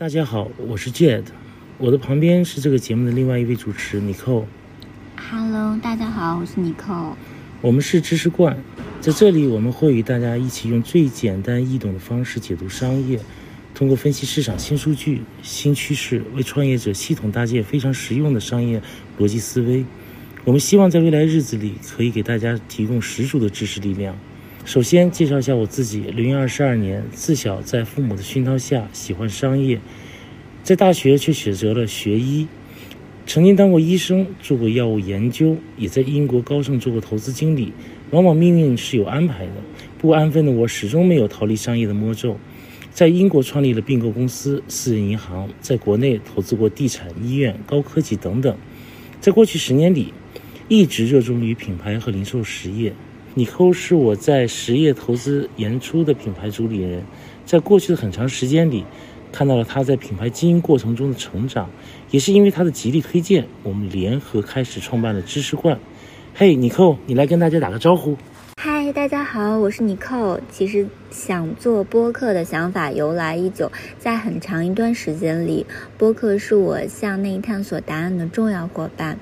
大家好，我是 Jade，我的旁边是这个节目的另外一位主持 Nicole。Hello，大家好，我是 Nicole。我们是知识罐，在这里我们会与大家一起用最简单易懂的方式解读商业，通过分析市场新数据、新趋势，为创业者系统搭建非常实用的商业逻辑思维。我们希望在未来日子里可以给大家提供十足的知识力量。首先介绍一下我自己，零二十二年，自小在父母的熏陶下喜欢商业，在大学却选择了学医，曾经当过医生，做过药物研究，也在英国高盛做过投资经理。往往命运是有安排的，不安分的我始终没有逃离商业的魔咒，在英国创立了并购公司、私人银行，在国内投资过地产、医院、高科技等等。在过去十年里，一直热衷于品牌和零售实业。尼寇是我在实业投资研出的品牌主理人，在过去的很长时间里，看到了他在品牌经营过程中的成长，也是因为他的极力推荐，我们联合开始创办了知识罐。嘿，尼寇，你来跟大家打个招呼。嗨，大家好，我是尼寇。其实想做播客的想法由来已久，在很长一段时间里，播客是我向内探索答案的重要伙伴。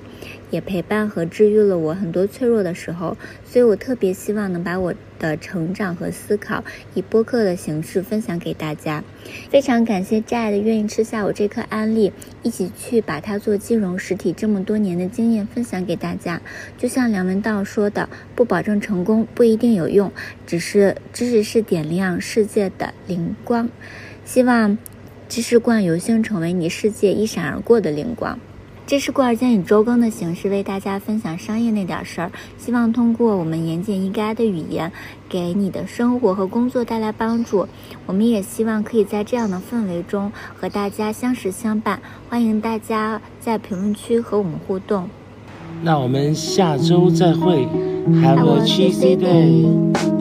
也陪伴和治愈了我很多脆弱的时候，所以我特别希望能把我的成长和思考以播客的形式分享给大家。非常感谢 Jade 愿意吃下我这颗安利，一起去把它做金融实体这么多年的经验分享给大家。就像梁文道说的：“不保证成功，不一定有用，只是知识是点亮世界的灵光。”希望知识罐有幸成为你世界一闪而过的灵光。知识罐儿将以周更的形式为大家分享商业那点事儿，希望通过我们言简意赅的语言，给你的生活和工作带来帮助。我们也希望可以在这样的氛围中和大家相识相伴。欢迎大家在评论区和我们互动。那我们下周再会，Have a cheesy day。